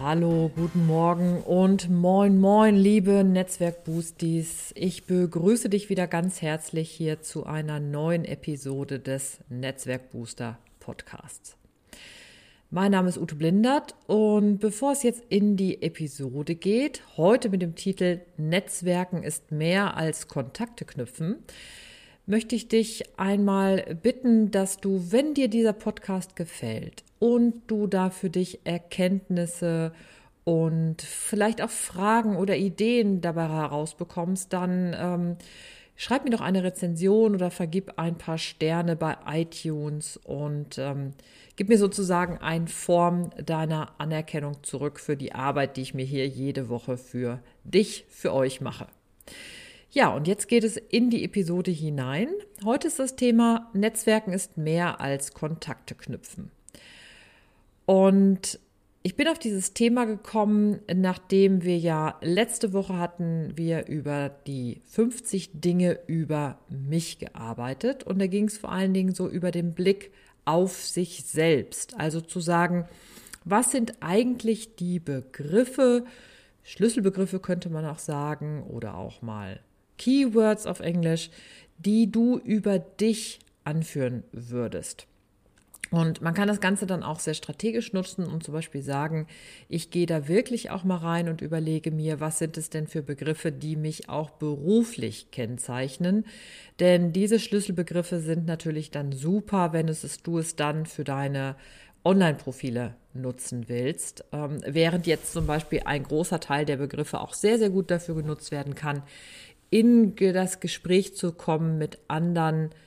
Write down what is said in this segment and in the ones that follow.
Hallo, guten Morgen und moin, moin, liebe Netzwerkboosties. Ich begrüße dich wieder ganz herzlich hier zu einer neuen Episode des Netzwerkbooster Podcasts. Mein Name ist Ute Blindert und bevor es jetzt in die Episode geht, heute mit dem Titel Netzwerken ist mehr als Kontakte knüpfen, möchte ich dich einmal bitten, dass du, wenn dir dieser Podcast gefällt und du da für dich Erkenntnisse und vielleicht auch Fragen oder Ideen dabei herausbekommst, dann ähm, schreib mir doch eine Rezension oder vergib ein paar Sterne bei iTunes und ähm, gib mir sozusagen eine Form deiner Anerkennung zurück für die Arbeit, die ich mir hier jede Woche für dich, für euch mache. Ja, und jetzt geht es in die Episode hinein. Heute ist das Thema Netzwerken ist mehr als Kontakte knüpfen. Und ich bin auf dieses Thema gekommen, nachdem wir ja letzte Woche hatten wir über die 50 Dinge über mich gearbeitet und da ging es vor allen Dingen so über den Blick auf sich selbst, also zu sagen, was sind eigentlich die Begriffe, Schlüsselbegriffe könnte man auch sagen oder auch mal Keywords auf Englisch, die du über dich anführen würdest. Und man kann das Ganze dann auch sehr strategisch nutzen und zum Beispiel sagen, ich gehe da wirklich auch mal rein und überlege mir, was sind es denn für Begriffe, die mich auch beruflich kennzeichnen. Denn diese Schlüsselbegriffe sind natürlich dann super, wenn es ist, du es dann für deine Online-Profile nutzen willst, ähm, während jetzt zum Beispiel ein großer Teil der Begriffe auch sehr, sehr gut dafür genutzt werden kann, in das Gespräch zu kommen mit anderen Menschen,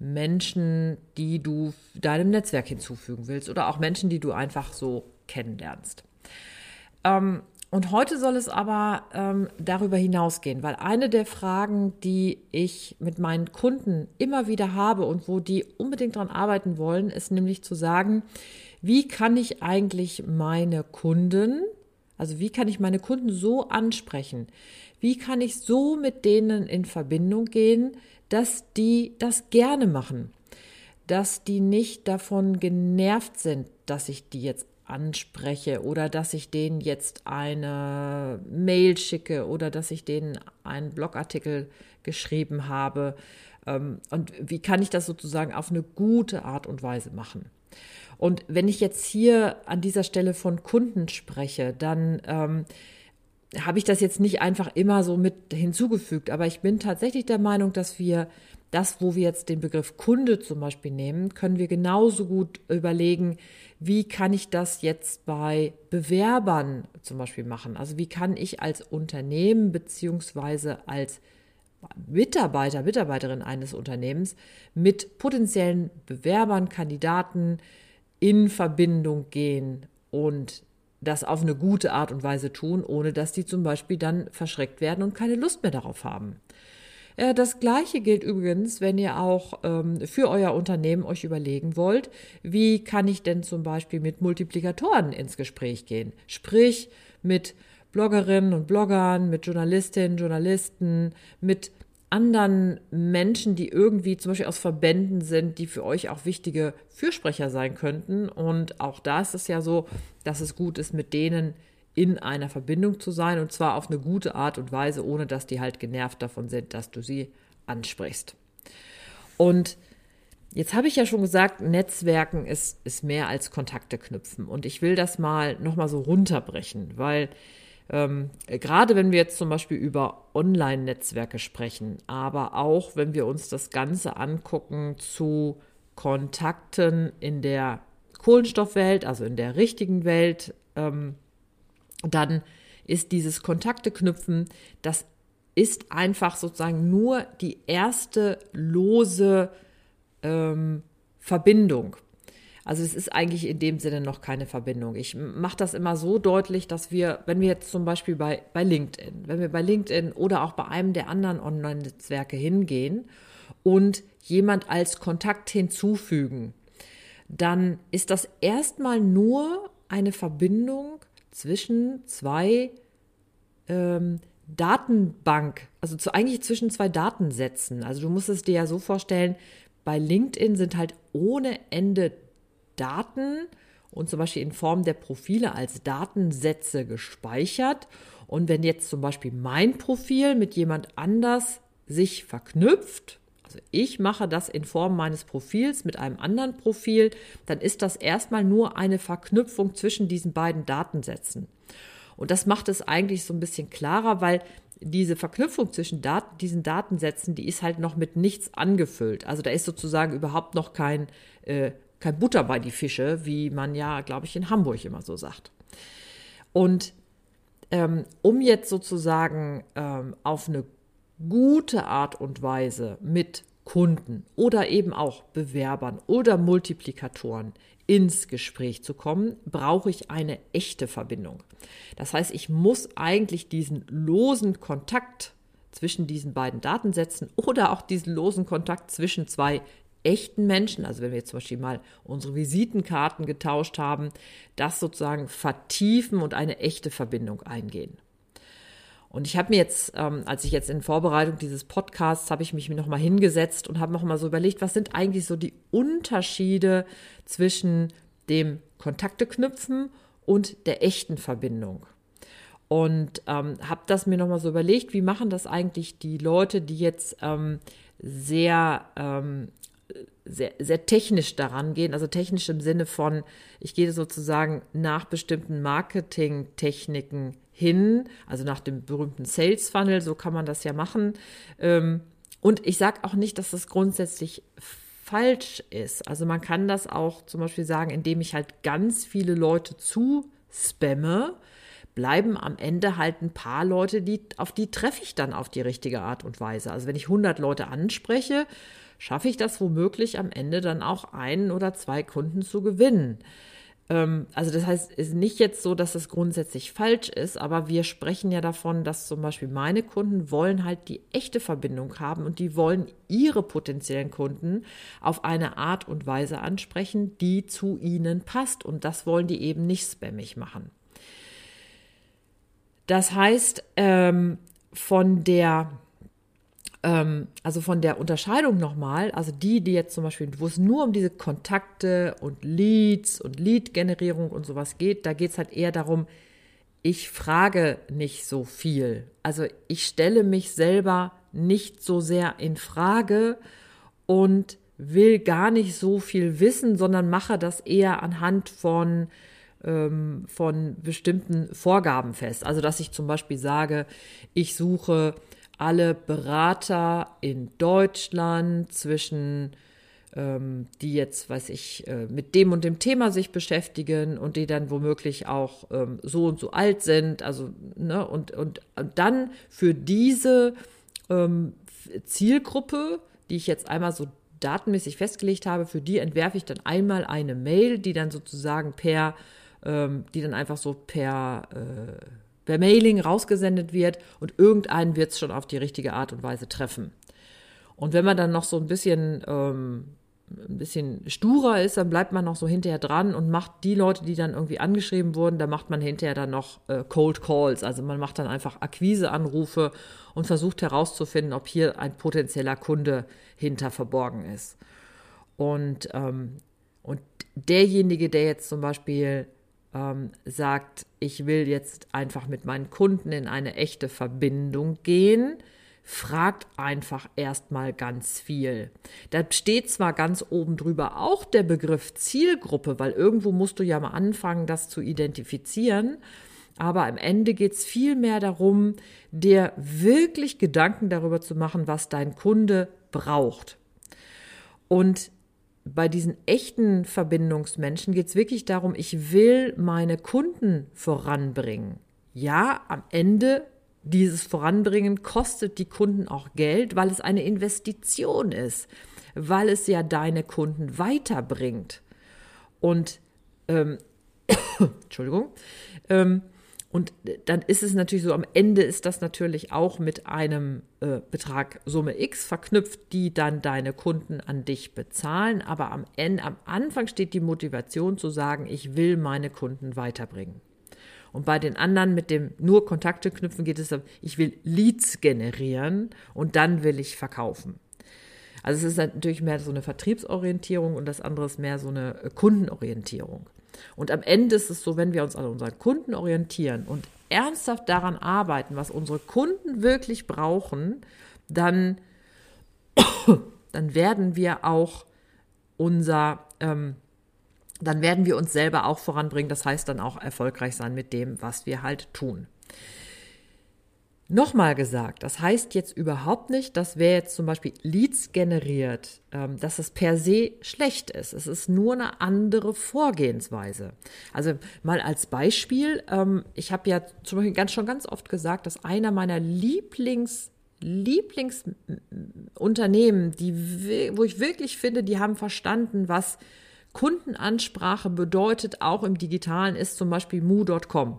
die du deinem Netzwerk hinzufügen willst oder auch Menschen, die du einfach so kennenlernst. Ähm, und heute soll es aber ähm, darüber hinausgehen, weil eine der Fragen, die ich mit meinen Kunden immer wieder habe und wo die unbedingt daran arbeiten wollen, ist nämlich zu sagen, wie kann ich eigentlich meine Kunden, also wie kann ich meine Kunden so ansprechen? Wie kann ich so mit denen in Verbindung gehen, dass die das gerne machen, dass die nicht davon genervt sind, dass ich die jetzt anspreche oder dass ich denen jetzt eine Mail schicke oder dass ich denen einen Blogartikel geschrieben habe. Ähm, und wie kann ich das sozusagen auf eine gute Art und Weise machen? Und wenn ich jetzt hier an dieser Stelle von Kunden spreche, dann ähm, habe ich das jetzt nicht einfach immer so mit hinzugefügt, aber ich bin tatsächlich der Meinung, dass wir das, wo wir jetzt den Begriff Kunde zum Beispiel nehmen, können wir genauso gut überlegen, wie kann ich das jetzt bei Bewerbern zum Beispiel machen? Also wie kann ich als Unternehmen beziehungsweise als Mitarbeiter, Mitarbeiterin eines Unternehmens mit potenziellen Bewerbern, Kandidaten in Verbindung gehen und das auf eine gute Art und Weise tun, ohne dass die zum Beispiel dann verschreckt werden und keine Lust mehr darauf haben. Äh, das Gleiche gilt übrigens, wenn ihr auch ähm, für euer Unternehmen euch überlegen wollt, wie kann ich denn zum Beispiel mit Multiplikatoren ins Gespräch gehen? Sprich mit Bloggerinnen und Bloggern, mit Journalistinnen, Journalisten, mit anderen Menschen, die irgendwie zum Beispiel aus Verbänden sind, die für euch auch wichtige Fürsprecher sein könnten. Und auch da ist es ja so, dass es gut ist, mit denen in einer Verbindung zu sein und zwar auf eine gute Art und Weise, ohne dass die halt genervt davon sind, dass du sie ansprichst. Und jetzt habe ich ja schon gesagt, Netzwerken ist, ist mehr als Kontakte knüpfen. Und ich will das mal nochmal so runterbrechen, weil ähm, gerade wenn wir jetzt zum Beispiel über Online-Netzwerke sprechen, aber auch wenn wir uns das Ganze angucken zu Kontakten in der Kohlenstoffwelt, also in der richtigen Welt, ähm, dann ist dieses Kontakte knüpfen, das ist einfach sozusagen nur die erste lose ähm, Verbindung. Also es ist eigentlich in dem Sinne noch keine Verbindung. Ich mache das immer so deutlich, dass wir, wenn wir jetzt zum Beispiel bei, bei LinkedIn, wenn wir bei LinkedIn oder auch bei einem der anderen Online-Netzwerke hingehen und jemand als Kontakt hinzufügen, dann ist das erstmal nur eine Verbindung zwischen zwei ähm, Datenbank, also zu, eigentlich zwischen zwei Datensätzen. Also du musst es dir ja so vorstellen, bei LinkedIn sind halt ohne Ende Daten und zum Beispiel in Form der Profile als Datensätze gespeichert. Und wenn jetzt zum Beispiel mein Profil mit jemand anders sich verknüpft, also ich mache das in Form meines Profils mit einem anderen Profil, dann ist das erstmal nur eine Verknüpfung zwischen diesen beiden Datensätzen. Und das macht es eigentlich so ein bisschen klarer, weil diese Verknüpfung zwischen Daten, diesen Datensätzen, die ist halt noch mit nichts angefüllt. Also da ist sozusagen überhaupt noch kein, äh, kein Butter bei die Fische, wie man ja, glaube ich, in Hamburg immer so sagt. Und ähm, um jetzt sozusagen ähm, auf eine gute Art und Weise mit Kunden oder eben auch Bewerbern oder Multiplikatoren ins Gespräch zu kommen, brauche ich eine echte Verbindung. Das heißt, ich muss eigentlich diesen losen Kontakt zwischen diesen beiden Datensätzen oder auch diesen losen Kontakt zwischen zwei echten Menschen, also wenn wir jetzt zum Beispiel mal unsere Visitenkarten getauscht haben, das sozusagen vertiefen und eine echte Verbindung eingehen. Und ich habe mir jetzt, ähm, als ich jetzt in Vorbereitung dieses Podcasts, habe ich mich noch mal hingesetzt und habe noch mal so überlegt, was sind eigentlich so die Unterschiede zwischen dem Kontakte knüpfen und der echten Verbindung. Und ähm, habe das mir noch mal so überlegt, wie machen das eigentlich die Leute, die jetzt ähm, sehr ähm, sehr, sehr technisch daran gehen, also technisch im Sinne von, ich gehe sozusagen nach bestimmten Marketingtechniken hin, also nach dem berühmten Sales Funnel, so kann man das ja machen. Ähm, und ich sage auch nicht, dass das grundsätzlich falsch ist. Also man kann das auch zum Beispiel sagen, indem ich halt ganz viele Leute zu spamme, bleiben am Ende halt ein paar Leute, die, auf die treffe ich dann auf die richtige Art und Weise. Also wenn ich 100 Leute anspreche, schaffe ich das womöglich am Ende dann auch einen oder zwei Kunden zu gewinnen. Ähm, also das heißt, es ist nicht jetzt so, dass es grundsätzlich falsch ist, aber wir sprechen ja davon, dass zum Beispiel meine Kunden wollen halt die echte Verbindung haben und die wollen ihre potenziellen Kunden auf eine Art und Weise ansprechen, die zu ihnen passt. Und das wollen die eben nicht spammig machen. Das heißt, ähm, von der ähm, also von der Unterscheidung nochmal, also die, die jetzt zum Beispiel, wo es nur um diese Kontakte und Leads und Lead-Generierung und sowas geht, da geht es halt eher darum, ich frage nicht so viel. Also ich stelle mich selber nicht so sehr in Frage und will gar nicht so viel wissen, sondern mache das eher anhand von ähm, von bestimmten Vorgaben fest. Also dass ich zum Beispiel sage, ich suche alle Berater in Deutschland zwischen ähm, die jetzt, weiß ich, äh, mit dem und dem Thema sich beschäftigen und die dann womöglich auch ähm, so und so alt sind, also ne, und, und, dann für diese ähm, Zielgruppe, die ich jetzt einmal so datenmäßig festgelegt habe, für die entwerfe ich dann einmal eine Mail, die dann sozusagen per, ähm, die dann einfach so per äh, per Mailing rausgesendet wird und irgendeinen wird es schon auf die richtige Art und Weise treffen. Und wenn man dann noch so ein bisschen, ähm, ein bisschen sturer ist, dann bleibt man noch so hinterher dran und macht die Leute, die dann irgendwie angeschrieben wurden, da macht man hinterher dann noch äh, Cold Calls. Also man macht dann einfach Akquiseanrufe und versucht herauszufinden, ob hier ein potenzieller Kunde hinter verborgen ist. Und, ähm, und derjenige, der jetzt zum Beispiel ähm, sagt, ich will jetzt einfach mit meinen Kunden in eine echte Verbindung gehen, fragt einfach erstmal ganz viel. Da steht zwar ganz oben drüber auch der Begriff Zielgruppe, weil irgendwo musst du ja mal anfangen, das zu identifizieren. Aber am Ende geht es viel mehr darum, dir wirklich Gedanken darüber zu machen, was dein Kunde braucht. Und bei diesen echten Verbindungsmenschen geht es wirklich darum, ich will meine Kunden voranbringen. Ja, am Ende dieses Voranbringen kostet die Kunden auch Geld, weil es eine Investition ist, weil es ja deine Kunden weiterbringt. und ähm, Entschuldigung. Ähm, und dann ist es natürlich so, am Ende ist das natürlich auch mit einem äh, Betrag Summe X verknüpft, die dann deine Kunden an dich bezahlen. Aber am Ende, am Anfang steht die Motivation zu sagen, ich will meine Kunden weiterbringen. Und bei den anderen mit dem nur Kontakte knüpfen geht es, ich will Leads generieren und dann will ich verkaufen. Also es ist natürlich mehr so eine Vertriebsorientierung und das andere ist mehr so eine Kundenorientierung. Und am Ende ist es so, wenn wir uns an unseren Kunden orientieren und ernsthaft daran arbeiten, was unsere Kunden wirklich brauchen, dann, dann werden wir auch unser, ähm, dann werden wir uns selber auch voranbringen. Das heißt dann auch erfolgreich sein mit dem, was wir halt tun. Nochmal gesagt, das heißt jetzt überhaupt nicht, dass wer jetzt zum Beispiel Leads generiert, ähm, dass es per se schlecht ist. Es ist nur eine andere Vorgehensweise. Also mal als Beispiel, ähm, ich habe ja zum Beispiel ganz schon ganz oft gesagt, dass einer meiner Lieblings Lieblingsunternehmen, die, wo ich wirklich finde, die haben verstanden, was Kundenansprache bedeutet, auch im Digitalen, ist zum Beispiel mu.com.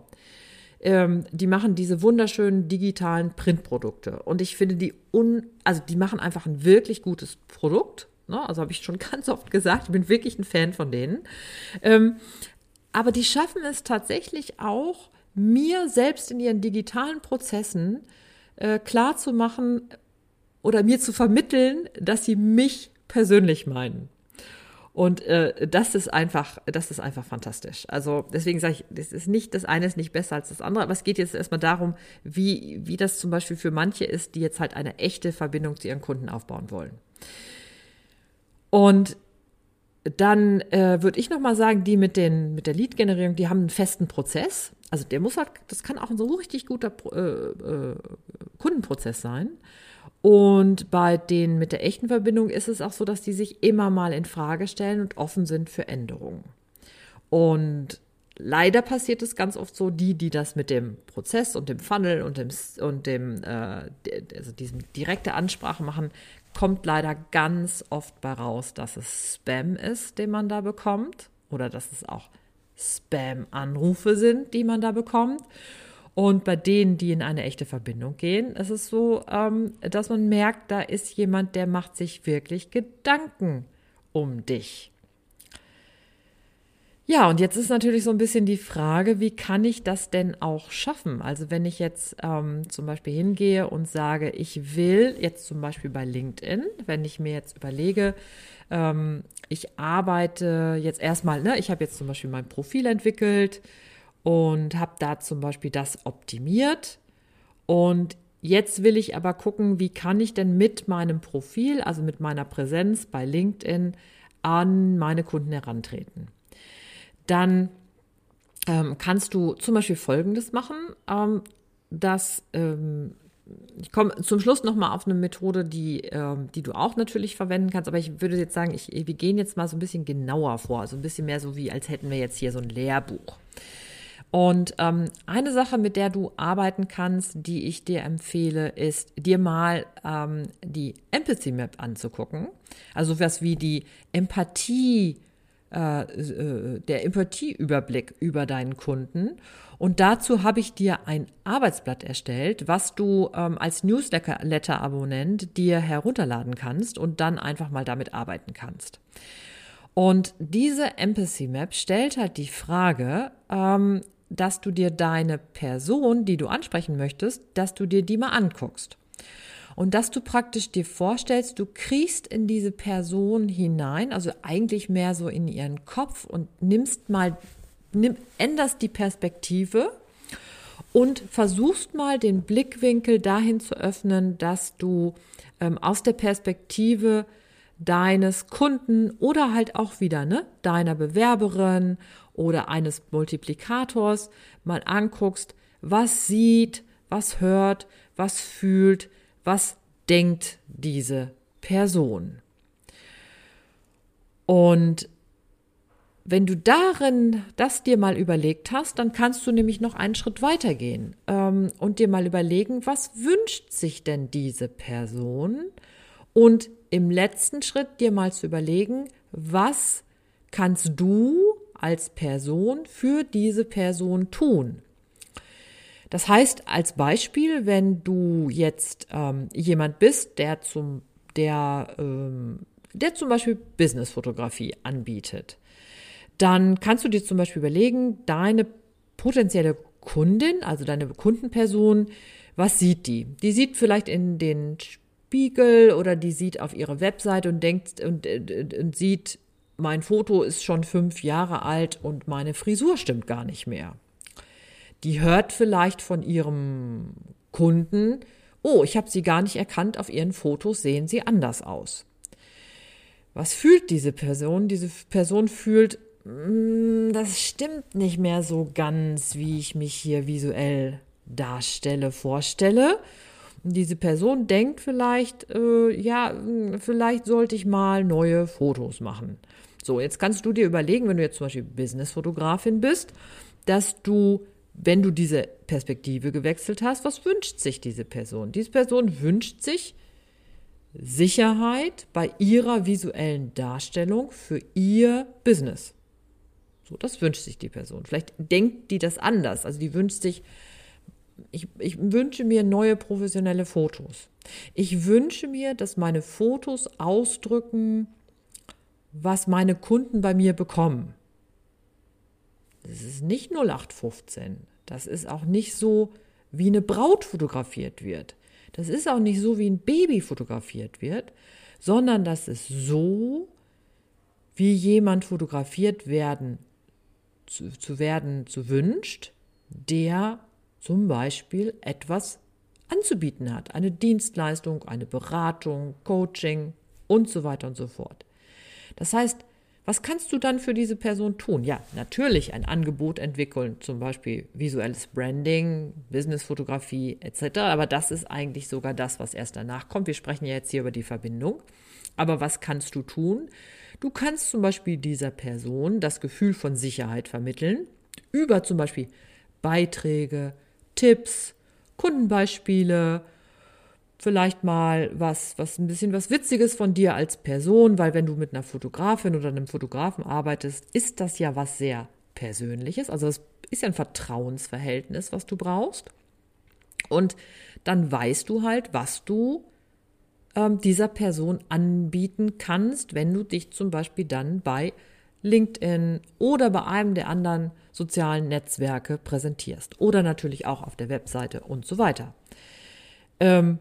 Ähm, die machen diese wunderschönen digitalen Printprodukte. Und ich finde die un, also die machen einfach ein wirklich gutes Produkt. Ne? Also habe ich schon ganz oft gesagt, ich bin wirklich ein Fan von denen. Ähm, aber die schaffen es tatsächlich auch, mir selbst in ihren digitalen Prozessen äh, klar zu machen oder mir zu vermitteln, dass sie mich persönlich meinen. Und äh, das ist einfach, das ist einfach fantastisch. Also deswegen sage ich, das ist nicht, das eine ist nicht besser als das andere, aber es geht jetzt erstmal darum, wie, wie das zum Beispiel für manche ist, die jetzt halt eine echte Verbindung zu ihren Kunden aufbauen wollen. Und dann äh, würde ich nochmal sagen, die mit, den, mit der Lead-Generierung, die haben einen festen Prozess. Also der muss halt, das kann auch ein so richtig guter äh, äh, Kundenprozess sein. Und bei denen mit der echten Verbindung ist es auch so, dass die sich immer mal in Frage stellen und offen sind für Änderungen. Und leider passiert es ganz oft so, die, die das mit dem Prozess und dem Funnel und dem, und dem äh, also diesem direkte Ansprache machen, kommt leider ganz oft bei raus, dass es Spam ist, den man da bekommt, oder dass es auch Spam-Anrufe sind, die man da bekommt. Und bei denen, die in eine echte Verbindung gehen, ist es so, ähm, dass man merkt, da ist jemand, der macht sich wirklich Gedanken um dich. Ja, und jetzt ist natürlich so ein bisschen die Frage, wie kann ich das denn auch schaffen? Also wenn ich jetzt ähm, zum Beispiel hingehe und sage, ich will jetzt zum Beispiel bei LinkedIn, wenn ich mir jetzt überlege, ähm, ich arbeite jetzt erstmal, ne, ich habe jetzt zum Beispiel mein Profil entwickelt, und habe da zum Beispiel das optimiert. Und jetzt will ich aber gucken, wie kann ich denn mit meinem Profil, also mit meiner Präsenz bei LinkedIn an meine Kunden herantreten. Dann ähm, kannst du zum Beispiel Folgendes machen, ähm, dass ähm, ich komme zum Schluss nochmal auf eine Methode, die, äh, die du auch natürlich verwenden kannst, aber ich würde jetzt sagen, ich, wir gehen jetzt mal so ein bisschen genauer vor, also ein bisschen mehr so wie, als hätten wir jetzt hier so ein Lehrbuch. Und ähm, eine Sache, mit der du arbeiten kannst, die ich dir empfehle, ist, dir mal ähm, die Empathy Map anzugucken. Also was wie die Empathie, äh, äh, der Empathieüberblick über deinen Kunden. Und dazu habe ich dir ein Arbeitsblatt erstellt, was du ähm, als Newsletter-Abonnent dir herunterladen kannst und dann einfach mal damit arbeiten kannst. Und diese Empathy Map stellt halt die Frage, ähm, dass du dir deine Person, die du ansprechen möchtest, dass du dir die mal anguckst. Und dass du praktisch dir vorstellst, du kriegst in diese Person hinein, also eigentlich mehr so in ihren Kopf und nimmst mal, nimm, änderst die Perspektive und versuchst mal den Blickwinkel dahin zu öffnen, dass du ähm, aus der Perspektive deines Kunden oder halt auch wieder ne, deiner Bewerberin oder eines Multiplikators mal anguckst, was sieht, was hört, was fühlt, was denkt diese Person. Und wenn du darin das dir mal überlegt hast, dann kannst du nämlich noch einen Schritt weiter gehen ähm, und dir mal überlegen, was wünscht sich denn diese Person? Und im letzten Schritt dir mal zu überlegen, was kannst du als Person für diese Person tun? Das heißt, als Beispiel, wenn du jetzt ähm, jemand bist, der zum, der, ähm, der zum Beispiel Businessfotografie anbietet, dann kannst du dir zum Beispiel überlegen, deine potenzielle Kundin, also deine Kundenperson, was sieht die? Die sieht vielleicht in den Spiegel oder die sieht auf ihre Website und denkt und, und, und sieht, mein Foto ist schon fünf Jahre alt und meine Frisur stimmt gar nicht mehr. Die hört vielleicht von ihrem Kunden, oh, ich habe sie gar nicht erkannt, auf ihren Fotos sehen sie anders aus. Was fühlt diese Person? Diese Person fühlt, mm, das stimmt nicht mehr so ganz, wie ich mich hier visuell darstelle, vorstelle. Und diese Person denkt vielleicht, äh, ja, vielleicht sollte ich mal neue Fotos machen. So, jetzt kannst du dir überlegen, wenn du jetzt zum Beispiel Businessfotografin bist, dass du, wenn du diese Perspektive gewechselt hast, was wünscht sich diese Person? Diese Person wünscht sich Sicherheit bei ihrer visuellen Darstellung für ihr Business. So, das wünscht sich die Person. Vielleicht denkt die das anders. Also die wünscht sich ich, ich wünsche mir neue professionelle Fotos. Ich wünsche mir, dass meine Fotos ausdrücken, was meine Kunden bei mir bekommen. Das ist nicht 0815. Das ist auch nicht so, wie eine Braut fotografiert wird. Das ist auch nicht so, wie ein Baby fotografiert wird, sondern das ist so, wie jemand fotografiert werden zu, zu werden zu wünscht, der zum Beispiel etwas anzubieten hat. Eine Dienstleistung, eine Beratung, Coaching und so weiter und so fort. Das heißt, was kannst du dann für diese Person tun? Ja, natürlich ein Angebot entwickeln, zum Beispiel visuelles Branding, Businessfotografie etc. Aber das ist eigentlich sogar das, was erst danach kommt. Wir sprechen ja jetzt hier über die Verbindung. Aber was kannst du tun? Du kannst zum Beispiel dieser Person das Gefühl von Sicherheit vermitteln über zum Beispiel Beiträge, Tipps, Kundenbeispiele, vielleicht mal was, was ein bisschen was Witziges von dir als Person, weil wenn du mit einer Fotografin oder einem Fotografen arbeitest, ist das ja was sehr Persönliches. Also es ist ja ein Vertrauensverhältnis, was du brauchst. Und dann weißt du halt, was du ähm, dieser Person anbieten kannst, wenn du dich zum Beispiel dann bei LinkedIn oder bei einem der anderen sozialen Netzwerke präsentierst. Oder natürlich auch auf der Webseite und so weiter. Ähm,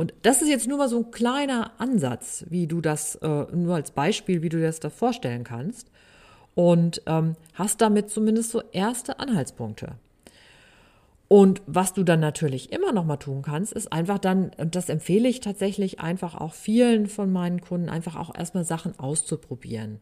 und das ist jetzt nur mal so ein kleiner Ansatz, wie du das, äh, nur als Beispiel, wie du dir das da vorstellen kannst. Und ähm, hast damit zumindest so erste Anhaltspunkte. Und was du dann natürlich immer noch mal tun kannst, ist einfach dann, und das empfehle ich tatsächlich einfach auch vielen von meinen Kunden, einfach auch erstmal Sachen auszuprobieren.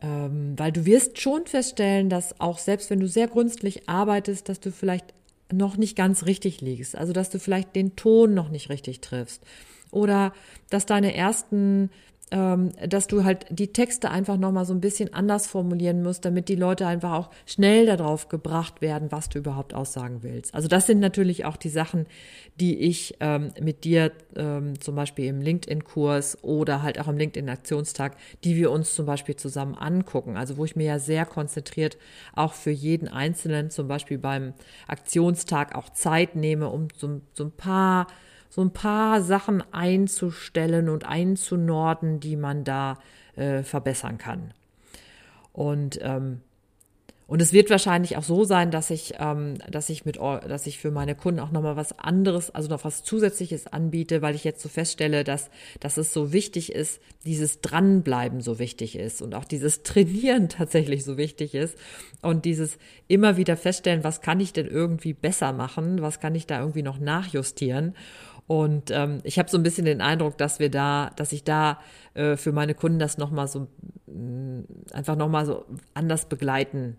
Ähm, weil du wirst schon feststellen, dass auch selbst wenn du sehr gründlich arbeitest, dass du vielleicht noch nicht ganz richtig liegst. Also dass du vielleicht den Ton noch nicht richtig triffst. Oder dass deine ersten dass du halt die Texte einfach nochmal so ein bisschen anders formulieren musst, damit die Leute einfach auch schnell darauf gebracht werden, was du überhaupt aussagen willst. Also das sind natürlich auch die Sachen, die ich ähm, mit dir ähm, zum Beispiel im LinkedIn-Kurs oder halt auch im LinkedIn-Aktionstag, die wir uns zum Beispiel zusammen angucken. Also wo ich mir ja sehr konzentriert auch für jeden Einzelnen zum Beispiel beim Aktionstag auch Zeit nehme, um so, so ein paar so ein paar Sachen einzustellen und einzunorden, die man da äh, verbessern kann. Und ähm, und es wird wahrscheinlich auch so sein, dass ich, ähm, dass ich mit, dass ich für meine Kunden auch nochmal was anderes, also noch was Zusätzliches anbiete, weil ich jetzt so feststelle, dass, dass es so wichtig ist, dieses Dranbleiben so wichtig ist und auch dieses Trainieren tatsächlich so wichtig ist und dieses immer wieder feststellen, was kann ich denn irgendwie besser machen, was kann ich da irgendwie noch nachjustieren und ähm, ich habe so ein bisschen den Eindruck, dass wir da, dass ich da äh, für meine Kunden das nochmal so mh, mm, einfach nochmal so anders begleiten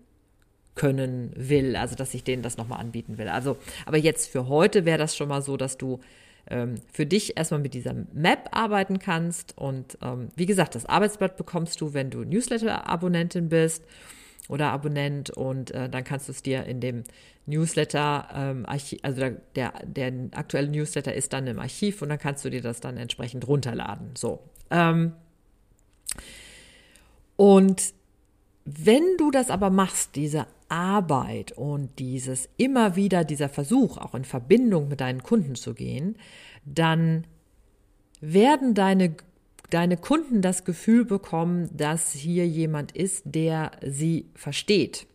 können will, also dass ich denen das nochmal anbieten will. Also, aber jetzt für heute wäre das schon mal so, dass du ähm, für dich erstmal mit dieser Map arbeiten kannst. Und ähm, wie gesagt, das Arbeitsblatt bekommst du, wenn du Newsletter-Abonnentin bist oder Abonnent und äh, dann kannst du es dir in dem Newsletter, ähm, Archiv, also der, der, der, aktuelle Newsletter ist dann im Archiv und dann kannst du dir das dann entsprechend runterladen. So. Ähm, Und wenn du das aber machst, diese Arbeit und dieses immer wieder dieser Versuch, auch in Verbindung mit deinen Kunden zu gehen, dann werden deine, deine Kunden das Gefühl bekommen, dass hier jemand ist, der sie versteht,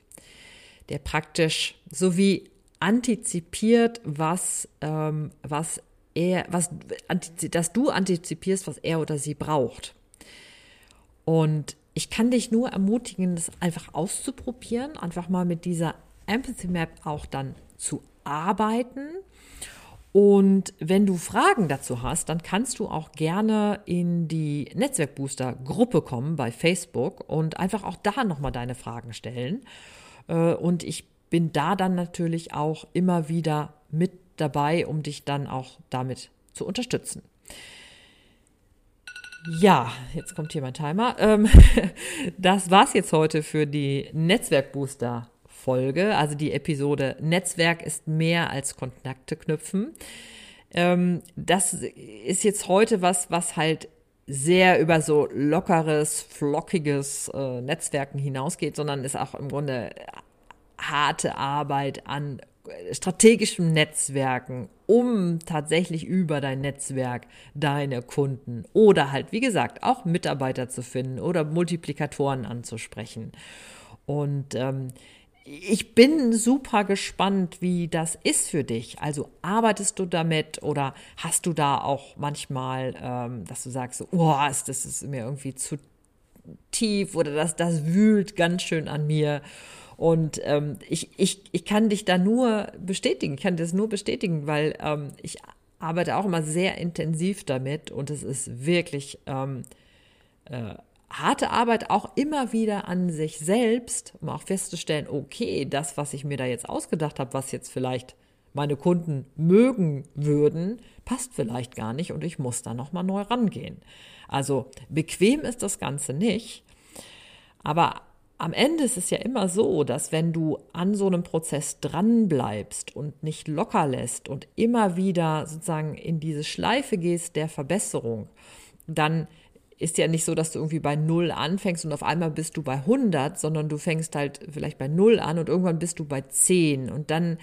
der praktisch so wie antizipiert, was, ähm, was er, was, dass du antizipierst, was er oder sie braucht. Und ich kann dich nur ermutigen, das einfach auszuprobieren, einfach mal mit dieser Empathy Map auch dann zu arbeiten. Und wenn du Fragen dazu hast, dann kannst du auch gerne in die Netzwerkbooster Gruppe kommen bei Facebook und einfach auch da nochmal deine Fragen stellen. Äh, und ich bin da dann natürlich auch immer wieder mit dabei, um dich dann auch damit zu unterstützen. Ja, jetzt kommt hier mein Timer. Ähm, das war's jetzt heute für die Netzwerkbooster Folge, also die Episode Netzwerk ist mehr als Kontakte knüpfen. Ähm, das ist jetzt heute was, was halt sehr über so lockeres, flockiges äh, Netzwerken hinausgeht, sondern ist auch im Grunde harte Arbeit an strategischen Netzwerken, um tatsächlich über dein Netzwerk deine Kunden oder halt, wie gesagt, auch Mitarbeiter zu finden oder Multiplikatoren anzusprechen. Und ähm, ich bin super gespannt, wie das ist für dich. Also arbeitest du damit oder hast du da auch manchmal, ähm, dass du sagst, oh, das ist mir irgendwie zu tief oder das, das wühlt ganz schön an mir. Und ähm, ich, ich, ich kann dich da nur bestätigen, ich kann das nur bestätigen, weil ähm, ich arbeite auch immer sehr intensiv damit und es ist wirklich ähm, äh, harte Arbeit auch immer wieder an sich selbst, um auch festzustellen, okay, das, was ich mir da jetzt ausgedacht habe, was jetzt vielleicht meine Kunden mögen würden, passt vielleicht gar nicht und ich muss da nochmal neu rangehen. Also bequem ist das Ganze nicht, aber am Ende ist es ja immer so, dass wenn du an so einem Prozess dranbleibst und nicht locker lässt und immer wieder sozusagen in diese Schleife gehst der Verbesserung, dann ist ja nicht so, dass du irgendwie bei Null anfängst und auf einmal bist du bei 100, sondern du fängst halt vielleicht bei Null an und irgendwann bist du bei 10 und dann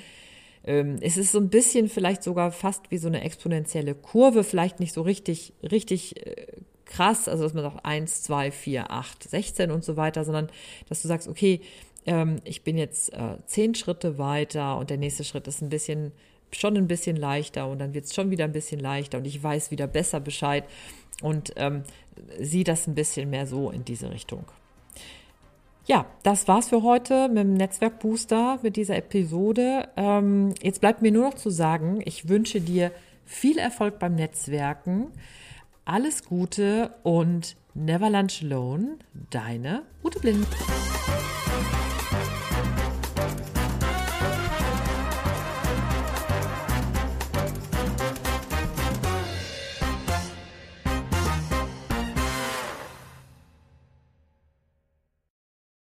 ähm, ist es so ein bisschen vielleicht sogar fast wie so eine exponentielle Kurve, vielleicht nicht so richtig, richtig äh, krass, also dass man sagt 1, 2, 4, 8, 16 und so weiter, sondern dass du sagst, okay, ähm, ich bin jetzt äh, zehn Schritte weiter und der nächste Schritt ist ein bisschen, schon ein bisschen leichter und dann wird es schon wieder ein bisschen leichter und ich weiß wieder besser Bescheid. Und ähm, sieh das ein bisschen mehr so in diese Richtung. Ja, das war's für heute mit dem Netzwerkbooster, mit dieser Episode. Ähm, jetzt bleibt mir nur noch zu sagen, ich wünsche dir viel Erfolg beim Netzwerken. Alles Gute und never lunch alone, deine Ute Blind.